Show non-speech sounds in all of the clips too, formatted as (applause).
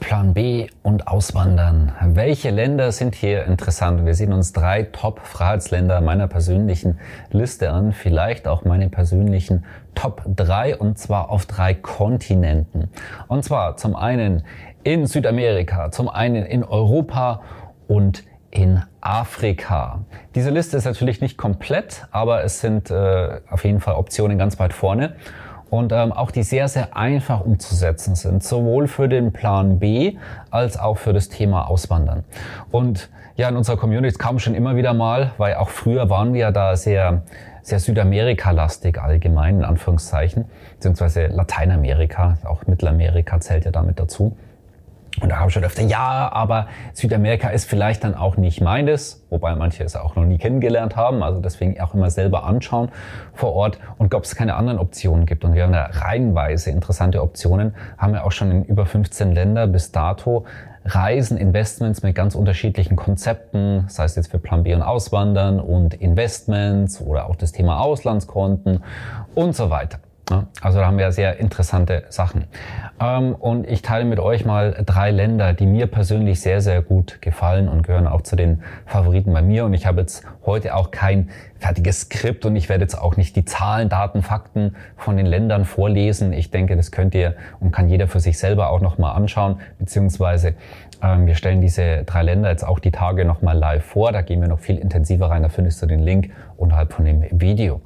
Plan B und Auswandern. Welche Länder sind hier interessant? Wir sehen uns drei Top-Freiheitsländer meiner persönlichen Liste an, vielleicht auch meine persönlichen Top 3 und zwar auf drei Kontinenten. Und zwar zum einen in Südamerika, zum einen in Europa und in Afrika. Diese Liste ist natürlich nicht komplett, aber es sind äh, auf jeden Fall Optionen ganz weit vorne und ähm, auch die sehr, sehr einfach umzusetzen sind, sowohl für den Plan B als auch für das Thema Auswandern. Und ja, in unserer Community kam schon immer wieder mal, weil auch früher waren wir da sehr, sehr Südamerika-lastig allgemein, in Anführungszeichen, beziehungsweise Lateinamerika, auch Mittelamerika zählt ja damit dazu. Und da habe ich schon öfter, ja, aber Südamerika ist vielleicht dann auch nicht meines, wobei manche es auch noch nie kennengelernt haben, also deswegen auch immer selber anschauen vor Ort und ob es keine anderen Optionen gibt. Und wir haben da reihenweise interessante Optionen, haben wir auch schon in über 15 Länder bis dato Reisen, Investments mit ganz unterschiedlichen Konzepten, das heißt jetzt für Plan B und Auswandern und Investments oder auch das Thema Auslandskonten und so weiter. Also da haben wir sehr interessante Sachen. Ähm, und ich teile mit euch mal drei Länder, die mir persönlich sehr, sehr gut gefallen und gehören auch zu den Favoriten bei mir. Und ich habe jetzt heute auch kein fertiges Skript und ich werde jetzt auch nicht die Zahlen, Daten, Fakten von den Ländern vorlesen. Ich denke, das könnt ihr und kann jeder für sich selber auch nochmal anschauen, beziehungsweise ähm, wir stellen diese drei Länder jetzt auch die Tage nochmal live vor. Da gehen wir noch viel intensiver rein. Da findest du den Link unterhalb von dem Video.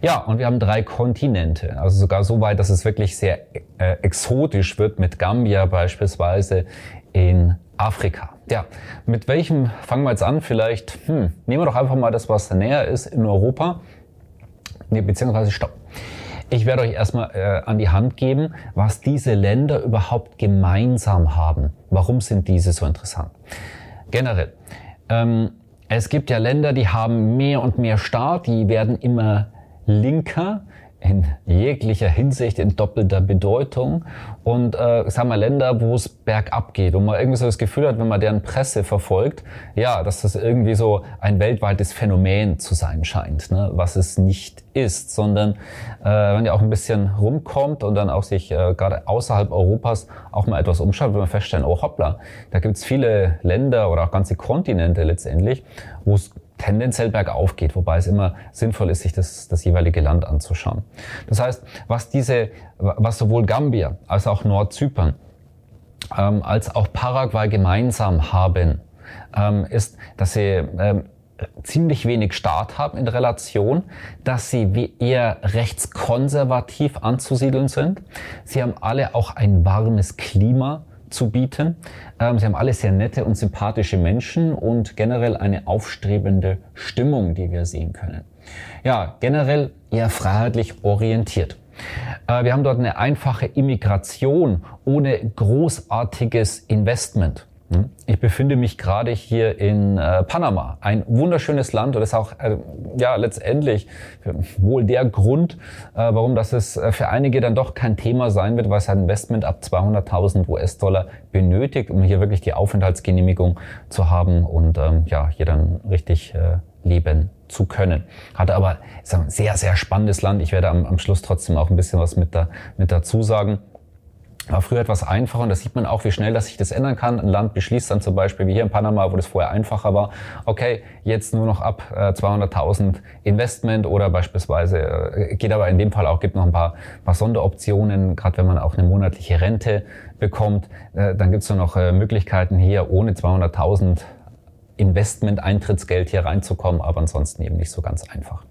Ja, und wir haben drei Kontinente. Also sogar so weit, dass es wirklich sehr äh, exotisch wird mit Gambia beispielsweise in Afrika. Ja, mit welchem fangen wir jetzt an? Vielleicht, hm, nehmen wir doch einfach mal das, was näher ist in Europa. Nee, beziehungsweise stopp. Ich werde euch erstmal äh, an die Hand geben, was diese Länder überhaupt gemeinsam haben. Warum sind diese so interessant? Generell. Ähm, es gibt ja Länder, die haben mehr und mehr Staat, die werden immer linker in jeglicher Hinsicht in doppelter Bedeutung und äh, sagen wir Länder, wo es bergab geht und man irgendwie so das Gefühl hat, wenn man deren Presse verfolgt, ja, dass das irgendwie so ein weltweites Phänomen zu sein scheint, ne? was es nicht ist, sondern äh, wenn ihr auch ein bisschen rumkommt und dann auch sich äh, gerade außerhalb Europas auch mal etwas umschaut, wird man feststellen, oh hoppla, da gibt es viele Länder oder auch ganze Kontinente letztendlich, wo es tendenziell bergauf geht, wobei es immer sinnvoll ist, sich das, das jeweilige Land anzuschauen. Das heißt, was diese, was sowohl Gambia als auch Nordzypern ähm, als auch Paraguay gemeinsam haben, ähm, ist, dass sie ähm, ziemlich wenig Staat haben in Relation, dass sie eher rechtskonservativ anzusiedeln sind. Sie haben alle auch ein warmes Klima zu bieten. Ähm, sie haben alle sehr nette und sympathische Menschen und generell eine aufstrebende Stimmung, die wir sehen können. Ja, generell eher freiheitlich orientiert. Äh, wir haben dort eine einfache Immigration ohne großartiges Investment. Ich befinde mich gerade hier in äh, Panama, ein wunderschönes Land und ist auch äh, ja letztendlich wohl der Grund, äh, warum das es äh, für einige dann doch kein Thema sein wird, weil es ein Investment ab 200.000 US-Dollar benötigt, um hier wirklich die Aufenthaltsgenehmigung zu haben und ähm, ja hier dann richtig äh, leben zu können. Hatte aber ist ein sehr sehr spannendes Land. Ich werde am, am Schluss trotzdem auch ein bisschen was mit da mit dazu sagen war früher etwas einfacher und da sieht man auch, wie schnell das sich das ändern kann. Ein Land beschließt dann zum Beispiel, wie hier in Panama, wo das vorher einfacher war, okay, jetzt nur noch ab äh, 200.000 Investment oder beispielsweise, äh, geht aber in dem Fall auch, gibt noch ein paar, paar Sonderoptionen, gerade wenn man auch eine monatliche Rente bekommt, äh, dann gibt es noch äh, Möglichkeiten hier ohne 200.000 Investment-Eintrittsgeld hier reinzukommen, aber ansonsten eben nicht so ganz einfach.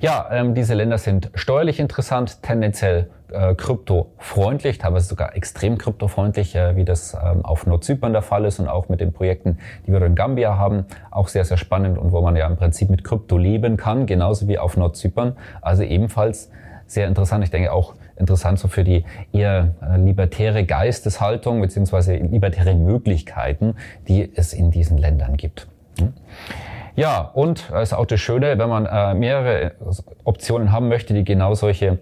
Ja, ähm, diese Länder sind steuerlich interessant, tendenziell äh, kryptofreundlich, teilweise sogar extrem kryptofreundlich, äh, wie das ähm, auf Nordzypern der Fall ist und auch mit den Projekten, die wir in Gambia haben, auch sehr, sehr spannend und wo man ja im Prinzip mit Krypto leben kann, genauso wie auf Nordzypern. Also ebenfalls sehr interessant. Ich denke auch interessant so für die eher äh, libertäre Geisteshaltung beziehungsweise libertäre Möglichkeiten, die es in diesen Ländern gibt. Hm? Ja, und es ist auch das Schöne, wenn man äh, mehrere Optionen haben möchte, die genau solche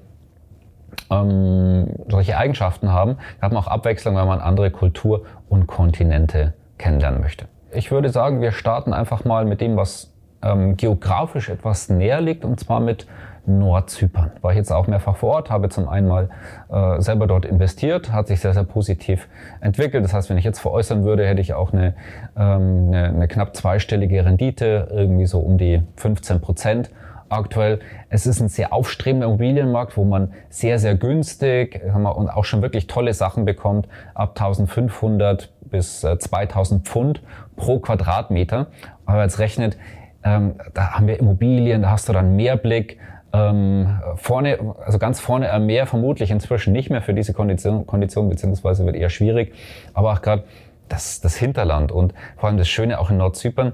ähm, solche Eigenschaften haben, hat man auch Abwechslung, wenn man andere Kultur und Kontinente kennenlernen möchte. Ich würde sagen, wir starten einfach mal mit dem, was ähm, geografisch etwas näher liegt, und zwar mit Nordzypern. War ich jetzt auch mehrfach vor Ort, habe zum einen mal äh, selber dort investiert, hat sich sehr, sehr positiv entwickelt. Das heißt, wenn ich jetzt veräußern würde, hätte ich auch eine, ähm, eine, eine knapp zweistellige Rendite, irgendwie so um die 15 Prozent aktuell. Es ist ein sehr aufstrebender Immobilienmarkt, wo man sehr, sehr günstig und auch schon wirklich tolle Sachen bekommt, ab 1500 bis 2000 äh, Pfund pro Quadratmeter. Aber jetzt rechnet, ähm, da haben wir Immobilien, da hast du dann Mehrblick, ähm, vorne, also ganz vorne am Meer vermutlich inzwischen nicht mehr für diese Kondition, Kondition beziehungsweise wird eher schwierig. Aber auch gerade das, das Hinterland und vor allem das Schöne auch in Nordzypern.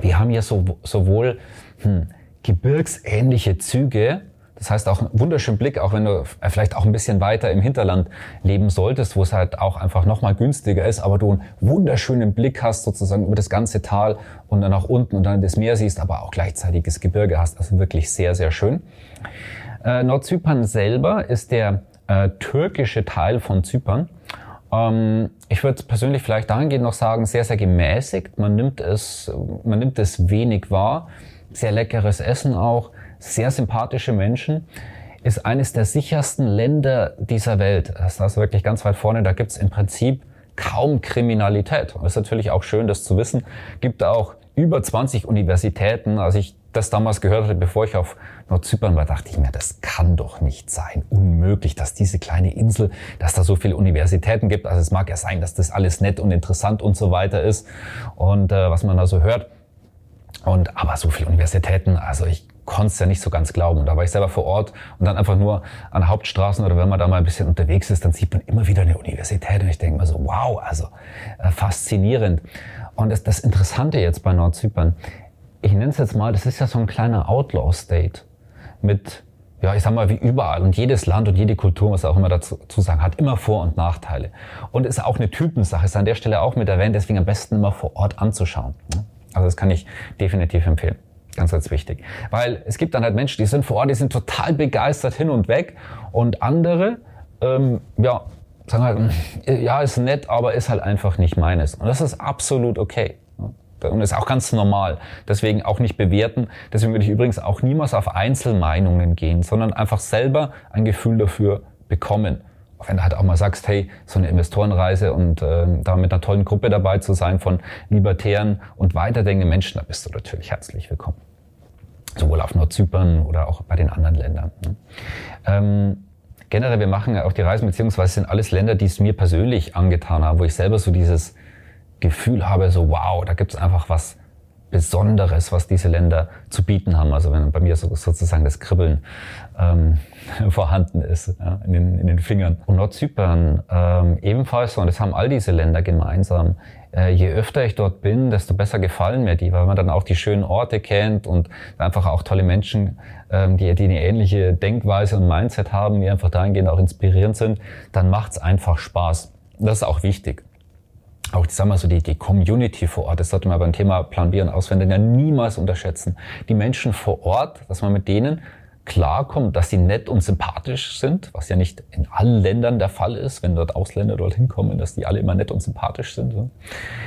Wir haben hier so, sowohl hm, gebirgsähnliche Züge. Das heißt auch einen wunderschönen Blick, auch wenn du vielleicht auch ein bisschen weiter im Hinterland leben solltest, wo es halt auch einfach nochmal günstiger ist, aber du einen wunderschönen Blick hast sozusagen über das ganze Tal und dann nach unten und dann das Meer siehst, aber auch gleichzeitig das Gebirge hast. Also wirklich sehr, sehr schön. Äh, Nordzypern selber ist der äh, türkische Teil von Zypern. Ähm, ich würde persönlich vielleicht dahingehend noch sagen, sehr, sehr gemäßigt. Man nimmt es, man nimmt es wenig wahr sehr leckeres Essen auch, sehr sympathische Menschen, ist eines der sichersten Länder dieser Welt. Das ist wirklich ganz weit vorne. Da gibt's im Prinzip kaum Kriminalität. Und ist natürlich auch schön, das zu wissen. Gibt auch über 20 Universitäten. Als ich das damals gehört hatte, bevor ich auf Nordzypern war, dachte ich mir, das kann doch nicht sein. Unmöglich, dass diese kleine Insel, dass da so viele Universitäten gibt. Also es mag ja sein, dass das alles nett und interessant und so weiter ist. Und äh, was man da so hört. Und aber so viele Universitäten, also ich konnte es ja nicht so ganz glauben. Und da war ich selber vor Ort und dann einfach nur an Hauptstraßen oder wenn man da mal ein bisschen unterwegs ist, dann sieht man immer wieder eine Universität und ich denke mir so, wow, also äh, faszinierend. Und das, das Interessante jetzt bei Nordzypern, ich nenne es jetzt mal, das ist ja so ein kleiner Outlaw-State mit, ja, ich sag mal, wie überall und jedes Land und jede Kultur, was auch immer dazu zu sagen, hat immer Vor- und Nachteile. Und ist auch eine Typensache, ist an der Stelle auch mit erwähnt, deswegen am besten immer vor Ort anzuschauen. Ne? Also das kann ich definitiv empfehlen. Ganz, ganz wichtig. Weil es gibt dann halt Menschen, die sind vor Ort, die sind total begeistert hin und weg. Und andere, ähm, ja, sagen halt, hm, ja, ist nett, aber ist halt einfach nicht meines. Und das ist absolut okay. Und ist auch ganz normal. Deswegen auch nicht bewerten. Deswegen würde ich übrigens auch niemals auf Einzelmeinungen gehen, sondern einfach selber ein Gefühl dafür bekommen wenn du halt auch mal sagst, hey, so eine Investorenreise und äh, da mit einer tollen Gruppe dabei zu sein von libertären und weiterdenkenden Menschen, da bist du natürlich herzlich willkommen. Sowohl auf Nordzypern oder auch bei den anderen Ländern. Ne? Ähm, generell, wir machen ja auch die Reisen, beziehungsweise sind alles Länder, die es mir persönlich angetan haben, wo ich selber so dieses Gefühl habe, so wow, da gibt es einfach was Besonderes, was diese Länder zu bieten haben. Also wenn bei mir so, sozusagen das Kribbeln ähm, (laughs) vorhanden ist ja, in, den, in den Fingern. Und Nordzypern ähm, ebenfalls, und das haben all diese Länder gemeinsam. Äh, je öfter ich dort bin, desto besser gefallen mir die, weil man dann auch die schönen Orte kennt und einfach auch tolle Menschen, ähm, die, die eine ähnliche Denkweise und Mindset haben, die einfach dahingehend auch inspirierend sind, dann macht's einfach Spaß. Das ist auch wichtig auch, ich sag mal so, die, die Community vor Ort, das sollte man beim Thema Plan B und Auswenden ja niemals unterschätzen. Die Menschen vor Ort, dass man mit denen klarkommt, dass sie nett und sympathisch sind, was ja nicht in allen Ländern der Fall ist, wenn dort Ausländer dorthin kommen, dass die alle immer nett und sympathisch sind.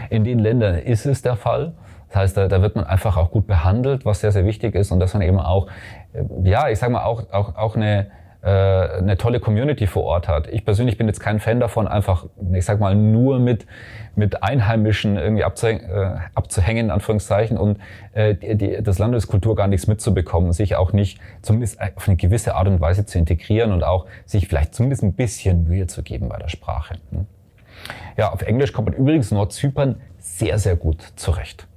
In den Ländern ist es der Fall. Das heißt, da, da wird man einfach auch gut behandelt, was sehr, sehr wichtig ist und dass man eben auch, äh, ja, ich sag mal, auch, auch, auch eine, eine tolle Community vor Ort hat. Ich persönlich bin jetzt kein Fan davon, einfach, ich sag mal, nur mit, mit Einheimischen irgendwie abzuhängen, äh, abzuhängen in Anführungszeichen, und äh, die, die, das Landeskultur gar nichts mitzubekommen, sich auch nicht zumindest auf eine gewisse Art und Weise zu integrieren und auch sich vielleicht zumindest ein bisschen Mühe zu geben bei der Sprache. Hm. Ja, auf Englisch kommt man übrigens Nordzypern sehr, sehr gut zurecht.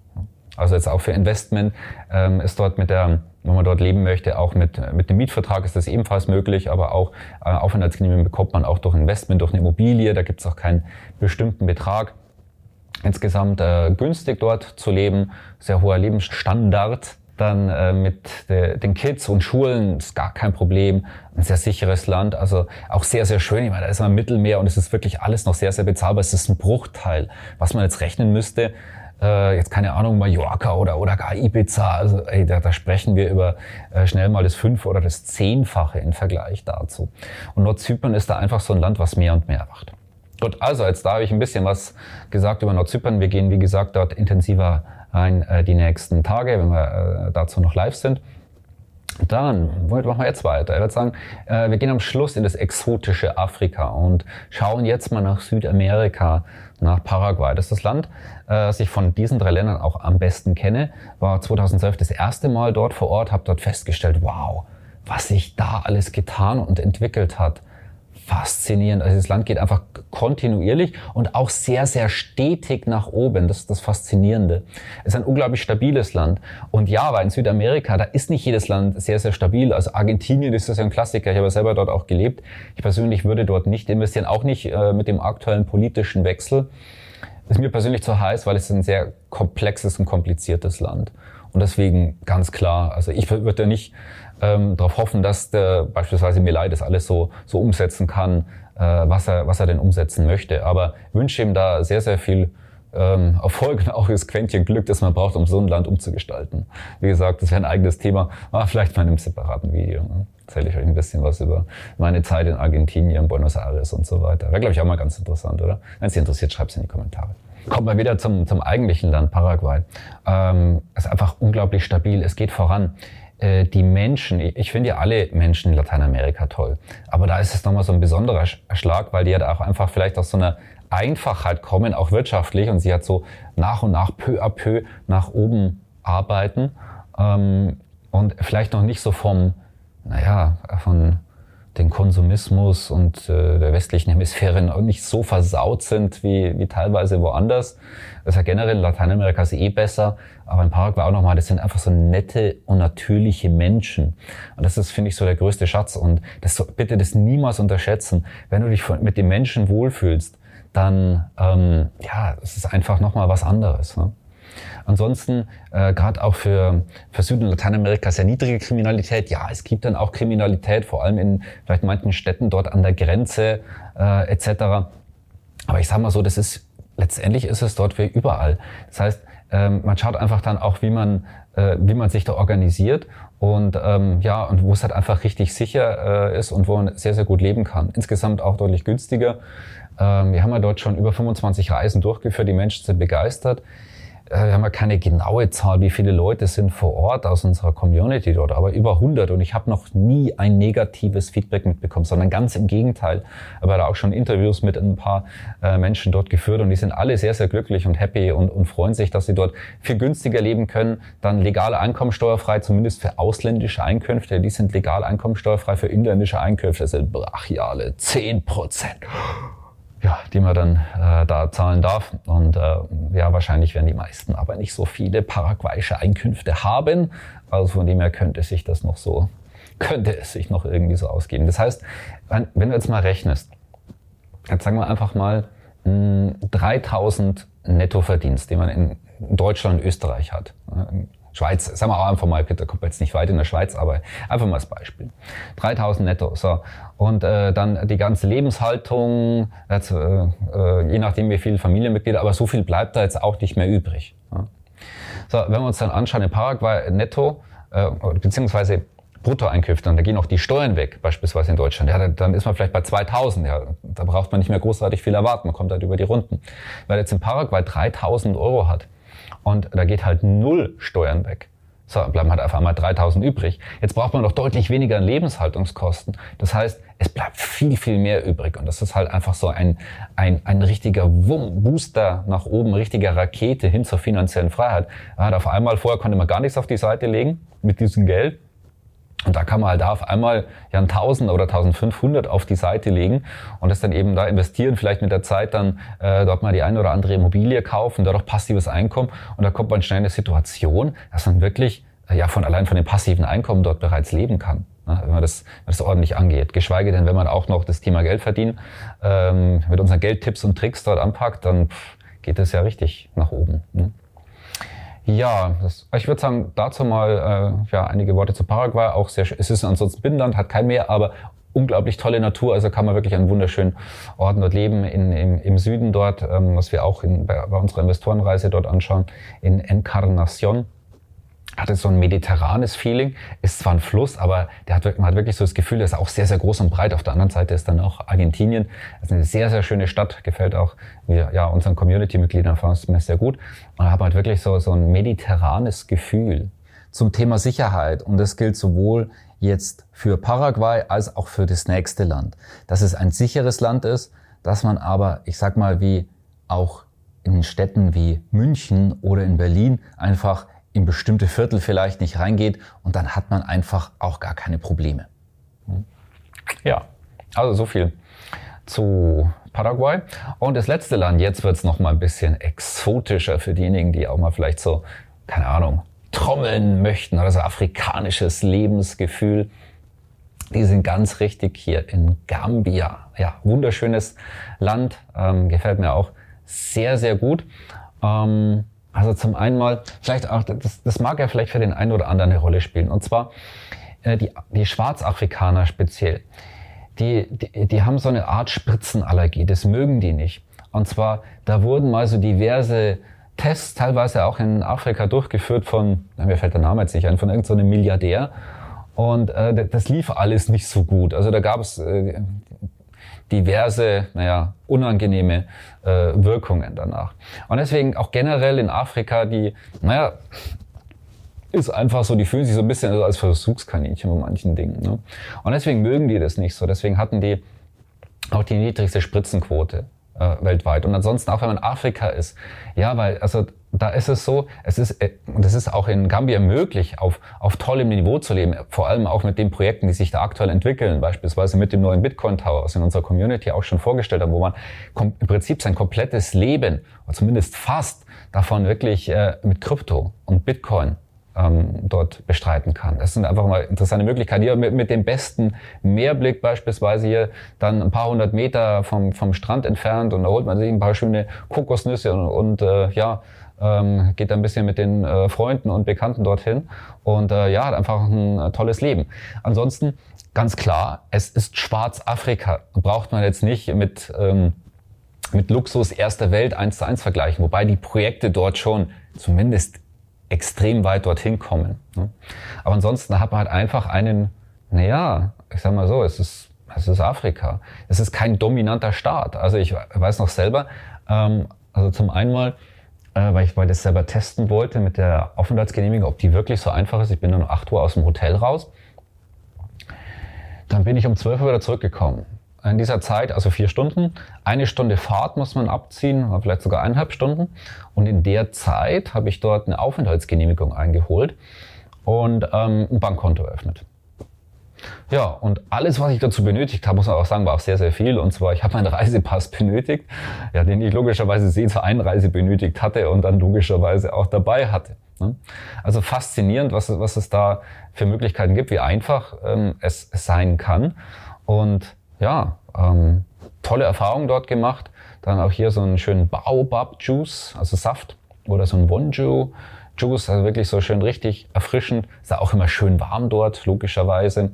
Also jetzt auch für Investment ähm, ist dort mit der wenn man dort leben möchte, auch mit, mit dem Mietvertrag ist das ebenfalls möglich, aber auch äh, Aufenthaltsgenehmigung bekommt man auch durch Investment, durch eine Immobilie, da gibt es auch keinen bestimmten Betrag. Insgesamt äh, günstig dort zu leben, sehr hoher Lebensstandard dann äh, mit de, den Kids und Schulen ist gar kein Problem. Ein sehr sicheres Land, also auch sehr, sehr schön. Ich meine, da ist man im Mittelmeer und es ist wirklich alles noch sehr, sehr bezahlbar. Es ist ein Bruchteil, was man jetzt rechnen müsste äh, jetzt keine Ahnung, Mallorca oder, oder gar Ibiza, also ey, da, da sprechen wir über äh, schnell mal das Fünf- oder das Zehnfache im Vergleich dazu. Und Nordzypern ist da einfach so ein Land, was mehr und mehr macht. Gut, also jetzt da habe ich ein bisschen was gesagt über Nordzypern. Wir gehen, wie gesagt, dort intensiver rein äh, die nächsten Tage, wenn wir äh, dazu noch live sind. Dann, womit machen wir jetzt weiter? Ich würde sagen, äh, wir gehen am Schluss in das exotische Afrika und schauen jetzt mal nach Südamerika, nach Paraguay. Das ist das Land, äh, das ich von diesen drei Ländern auch am besten kenne. War 2012 das erste Mal dort vor Ort, habe dort festgestellt, wow, was sich da alles getan und entwickelt hat faszinierend. Also das Land geht einfach kontinuierlich und auch sehr, sehr stetig nach oben. Das ist das Faszinierende. Es ist ein unglaublich stabiles Land. Und ja, weil in Südamerika, da ist nicht jedes Land sehr, sehr stabil. Also Argentinien ist das ja ein Klassiker. Ich habe selber dort auch gelebt. Ich persönlich würde dort nicht investieren, auch nicht äh, mit dem aktuellen politischen Wechsel. ist mir persönlich zu heiß, weil es ein sehr komplexes und kompliziertes Land. Und deswegen ganz klar, also ich würde nicht ähm, darauf hoffen, dass der, beispielsweise Milay das alles so, so umsetzen kann, äh, was, er, was er denn umsetzen möchte. Aber wünsche ihm da sehr, sehr viel ähm, Erfolg und auch das Quäntchen Glück, das man braucht, um so ein Land umzugestalten. Wie gesagt, das wäre ein eigenes Thema, aber vielleicht mal in einem separaten Video. Ne? Erzähle ich euch ein bisschen was über meine Zeit in Argentinien, Buenos Aires und so weiter. Wäre, glaube ich, auch mal ganz interessant, oder? Wenn es Sie interessiert, schreibt es in die Kommentare. Kommt mal wieder zum, zum eigentlichen Land, Paraguay. Ähm, ist einfach unglaublich stabil, es geht voran. Äh, die Menschen, ich finde ja alle Menschen in Lateinamerika toll, aber da ist es nochmal so ein besonderer Schlag, weil die halt auch einfach vielleicht aus so einer Einfachheit kommen, auch wirtschaftlich und sie hat so nach und nach peu à peu nach oben arbeiten ähm, und vielleicht noch nicht so vom, naja, von den Konsumismus und äh, der westlichen Hemisphäre noch nicht so versaut sind wie, wie teilweise woanders. Das ist ja generell in Lateinamerika ist eh besser, aber in Paraguay auch nochmal, das sind einfach so nette und natürliche Menschen. Und das ist, finde ich, so der größte Schatz. Und das bitte das niemals unterschätzen. Wenn du dich mit den Menschen wohlfühlst, dann ähm, ja, es ist einfach nochmal was anderes. Ne? Ansonsten, äh, gerade auch für, für Süd- und Lateinamerika sehr niedrige Kriminalität. Ja, es gibt dann auch Kriminalität, vor allem in vielleicht manchen Städten dort an der Grenze äh, etc. Aber ich sage mal so, das ist letztendlich ist es dort wie überall. Das heißt, ähm, man schaut einfach dann auch, wie man, äh, wie man sich da organisiert und ähm, ja, und wo es halt einfach richtig sicher äh, ist und wo man sehr, sehr gut leben kann. Insgesamt auch deutlich günstiger. Ähm, wir haben ja dort schon über 25 Reisen durchgeführt, die Menschen sind begeistert. Äh, wir haben ja keine genaue Zahl, wie viele Leute sind vor Ort aus unserer Community dort, aber über 100 und ich habe noch nie ein negatives Feedback mitbekommen, sondern ganz im Gegenteil. Aber da auch schon Interviews mit ein paar äh, Menschen dort geführt und die sind alle sehr, sehr glücklich und happy und, und freuen sich, dass sie dort viel günstiger leben können. Dann legal einkommensteuerfrei, zumindest für ausländische Einkünfte, die sind legal einkommensteuerfrei für inländische Einkünfte, das sind brachiale 10 Prozent ja, die man dann äh, da zahlen darf. Und äh, ja, wahrscheinlich werden die meisten aber nicht so viele paraguayische Einkünfte haben. Also von dem her könnte sich das noch so, (laughs) könnte es sich noch irgendwie so ausgeben. Das heißt, wenn, du jetzt mal rechnest, jetzt sagen wir einfach mal mh, 3000 Nettoverdienst, den man in Deutschland Österreich hat. Schweiz, sagen wir auch einfach mal, Peter kommt jetzt nicht weit in der Schweiz, aber einfach mal als Beispiel. 3000 netto, so. Und äh, dann die ganze Lebenshaltung, jetzt, äh, äh, je nachdem wie viele Familienmitglieder, aber so viel bleibt da jetzt auch nicht mehr übrig. Ja. So, wenn wir uns dann anschauen, in Paraguay netto, äh, beziehungsweise Bruttoeinkünfte, und da gehen auch die Steuern weg, beispielsweise in Deutschland, ja, dann ist man vielleicht bei 2000, ja, da braucht man nicht mehr großartig viel erwarten, man kommt halt über die Runden. Weil jetzt in Paraguay 3000 Euro hat, und da geht halt null Steuern weg. So, bleiben halt auf einmal 3000 übrig. Jetzt braucht man doch deutlich weniger Lebenshaltungskosten. Das heißt, es bleibt viel, viel mehr übrig. Und das ist halt einfach so ein, ein, ein richtiger Wum Booster nach oben, richtiger Rakete hin zur finanziellen Freiheit. Ja, auf einmal, vorher konnte man gar nichts auf die Seite legen mit diesem Geld. Und da kann man halt da auf einmal ja ein 1000 oder 1500 auf die Seite legen und das dann eben da investieren, vielleicht mit der Zeit dann äh, dort mal die eine oder andere Immobilie kaufen, dadurch passives Einkommen und da kommt man schnell in eine Situation, dass man wirklich äh, ja von allein von dem passiven Einkommen dort bereits leben kann, ne, wenn man das, wenn das ordentlich angeht. Geschweige denn, wenn man auch noch das Thema Geld verdienen ähm, mit unseren Geldtipps und Tricks dort anpackt, dann pff, geht das ja richtig nach oben. Ne? Ja, das, ich würde sagen, dazu mal äh, ja, einige Worte zu Paraguay. Auch sehr, es ist ansonsten Binnenland, hat kein Meer, aber unglaublich tolle Natur. Also kann man wirklich an wunderschönen Orten dort leben. In, im, Im Süden dort, ähm, was wir auch in, bei, bei unserer Investorenreise dort anschauen, in Encarnacion hatte so ein mediterranes Feeling. Ist zwar ein Fluss, aber der hat, man hat wirklich so das Gefühl, der ist auch sehr, sehr groß und breit. Auf der anderen Seite ist dann auch Argentinien. Das ist eine sehr, sehr schöne Stadt. Gefällt auch ja, unseren Community-Mitgliedern mir sehr gut. Und da hat man halt wirklich so, so ein mediterranes Gefühl. Zum Thema Sicherheit. Und das gilt sowohl jetzt für Paraguay als auch für das nächste Land. Dass es ein sicheres Land ist, dass man aber, ich sag mal, wie auch in Städten wie München oder in Berlin einfach in bestimmte Viertel vielleicht nicht reingeht und dann hat man einfach auch gar keine Probleme. Ja, also so viel zu Paraguay. Und das letzte Land, jetzt wird es noch mal ein bisschen exotischer für diejenigen, die auch mal vielleicht so, keine Ahnung, trommeln möchten oder so afrikanisches Lebensgefühl. Die sind ganz richtig hier in Gambia. Ja, wunderschönes Land, ähm, gefällt mir auch sehr, sehr gut. Ähm, also zum einen mal, vielleicht auch, das, das mag ja vielleicht für den einen oder anderen eine Rolle spielen. Und zwar äh, die, die Schwarzafrikaner speziell. Die, die, die haben so eine Art Spritzenallergie, das mögen die nicht. Und zwar, da wurden mal so diverse Tests, teilweise auch in Afrika durchgeführt von, mir fällt der Name jetzt nicht ein, von irgendeinem so Milliardär. Und äh, das lief alles nicht so gut. Also da gab es äh, diverse, naja, unangenehme äh, Wirkungen danach. Und deswegen auch generell in Afrika die, naja, ist einfach so, die fühlen sich so ein bisschen als Versuchskaninchen bei manchen Dingen. Ne? Und deswegen mögen die das nicht so. Deswegen hatten die auch die niedrigste Spritzenquote äh, weltweit. Und ansonsten, auch wenn man Afrika ist, ja, weil, also da ist es so, es ist, äh, und es ist auch in Gambia möglich, auf, auf tollem Niveau zu leben, vor allem auch mit den Projekten, die sich da aktuell entwickeln, beispielsweise mit dem neuen Bitcoin Tower, was in unserer Community auch schon vorgestellt haben, wo man im Prinzip sein komplettes Leben, oder zumindest fast, davon wirklich äh, mit Krypto und Bitcoin ähm, dort bestreiten kann. Das sind einfach mal interessante Möglichkeiten. Hier mit, mit dem besten Meerblick beispielsweise hier dann ein paar hundert Meter vom, vom Strand entfernt und da holt man sich ein paar schöne Kokosnüsse und, und äh, ja, ähm, geht ein bisschen mit den äh, Freunden und Bekannten dorthin und äh, ja, hat einfach ein äh, tolles Leben. Ansonsten ganz klar, es ist Schwarzafrika. Braucht man jetzt nicht mit ähm, mit Luxus erster Welt eins zu eins vergleichen, wobei die Projekte dort schon zumindest extrem weit dorthin kommen. Ne? Aber ansonsten hat man halt einfach einen, naja, ich sag mal so, es ist, es ist Afrika. Es ist kein dominanter Staat. Also ich weiß noch selber, ähm, also zum einen mal, äh, weil ich weil das selber testen wollte mit der Aufenthaltsgenehmigung, ob die wirklich so einfach ist. Ich bin dann um 8 Uhr aus dem Hotel raus. Dann bin ich um 12 Uhr wieder zurückgekommen in dieser Zeit, also vier Stunden. Eine Stunde Fahrt muss man abziehen, vielleicht sogar eineinhalb Stunden. Und in der Zeit habe ich dort eine Aufenthaltsgenehmigung eingeholt und ähm, ein Bankkonto eröffnet. Ja, und alles, was ich dazu benötigt habe, muss man auch sagen, war auch sehr, sehr viel. Und zwar, ich habe meinen Reisepass (laughs) benötigt, ja, den ich logischerweise sehr zur Einreise benötigt hatte und dann logischerweise auch dabei hatte. Ne? Also faszinierend, was, was es da für Möglichkeiten gibt, wie einfach ähm, es sein kann. Und ja, ähm, tolle Erfahrungen dort gemacht. Dann auch hier so einen schönen Baobab-Juice, also Saft oder so ein Wonju. Juice, also wirklich so schön richtig erfrischend. Ist auch immer schön warm dort, logischerweise.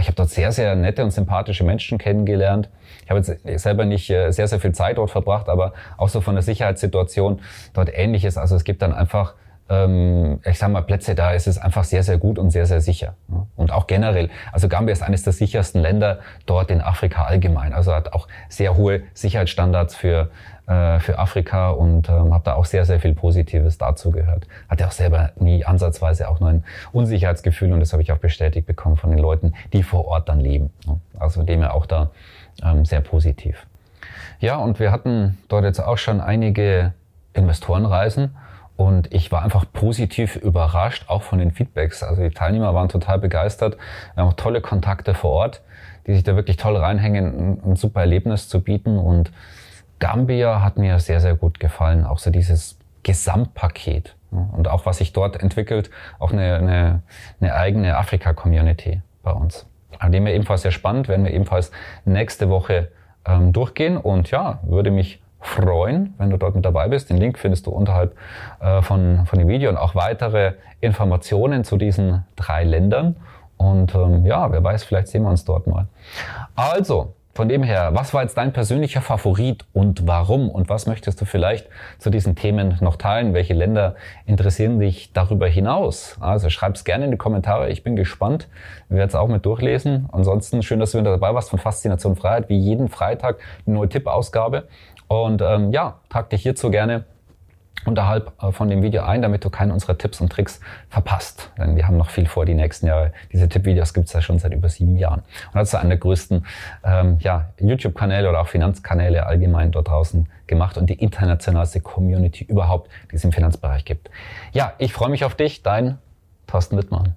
Ich habe dort sehr, sehr nette und sympathische Menschen kennengelernt. Ich habe jetzt selber nicht äh, sehr, sehr viel Zeit dort verbracht, aber auch so von der Sicherheitssituation dort ähnliches. Also es gibt dann einfach ich sag mal, Plätze da ist es einfach sehr, sehr gut und sehr, sehr sicher. Und auch generell. Also Gambia ist eines der sichersten Länder dort in Afrika allgemein. Also hat auch sehr hohe Sicherheitsstandards für, äh, für Afrika und ähm, habe da auch sehr, sehr viel Positives dazu gehört. Hatte auch selber nie ansatzweise auch nur ein Unsicherheitsgefühl und das habe ich auch bestätigt bekommen von den Leuten, die vor Ort dann leben. Also dem ja auch da ähm, sehr positiv. Ja, und wir hatten dort jetzt auch schon einige Investorenreisen und ich war einfach positiv überrascht, auch von den Feedbacks. Also die Teilnehmer waren total begeistert. Wir haben auch tolle Kontakte vor Ort, die sich da wirklich toll reinhängen, ein super Erlebnis zu bieten. Und Gambia hat mir sehr, sehr gut gefallen. Auch so dieses Gesamtpaket. Und auch was sich dort entwickelt, auch eine, eine, eine eigene Afrika-Community bei uns. An dem wir ebenfalls sehr spannend, werden wir ebenfalls nächste Woche ähm, durchgehen. Und ja, würde mich freuen, wenn du dort mit dabei bist. Den Link findest du unterhalb äh, von, von dem Video und auch weitere Informationen zu diesen drei Ländern. Und ähm, ja, wer weiß, vielleicht sehen wir uns dort mal. Also, von dem her, was war jetzt dein persönlicher Favorit und warum? Und was möchtest du vielleicht zu diesen Themen noch teilen? Welche Länder interessieren dich darüber hinaus? Also schreib's gerne in die Kommentare. Ich bin gespannt. Wir werden es auch mit durchlesen. Ansonsten schön, dass du wieder dabei warst von Faszination Freiheit. Wie jeden Freitag eine neue Tippausgabe. Und ähm, ja, trag dich hierzu gerne unterhalb äh, von dem Video ein, damit du keinen unserer Tipps und Tricks verpasst. Denn wir haben noch viel vor die nächsten Jahre. Diese Tippvideos gibt es ja schon seit über sieben Jahren. Und das ist einer der größten ähm, ja, YouTube-Kanäle oder auch Finanzkanäle allgemein dort draußen gemacht und die internationalste Community überhaupt, die es im Finanzbereich gibt. Ja, ich freue mich auf dich, dein Thorsten Wittmann.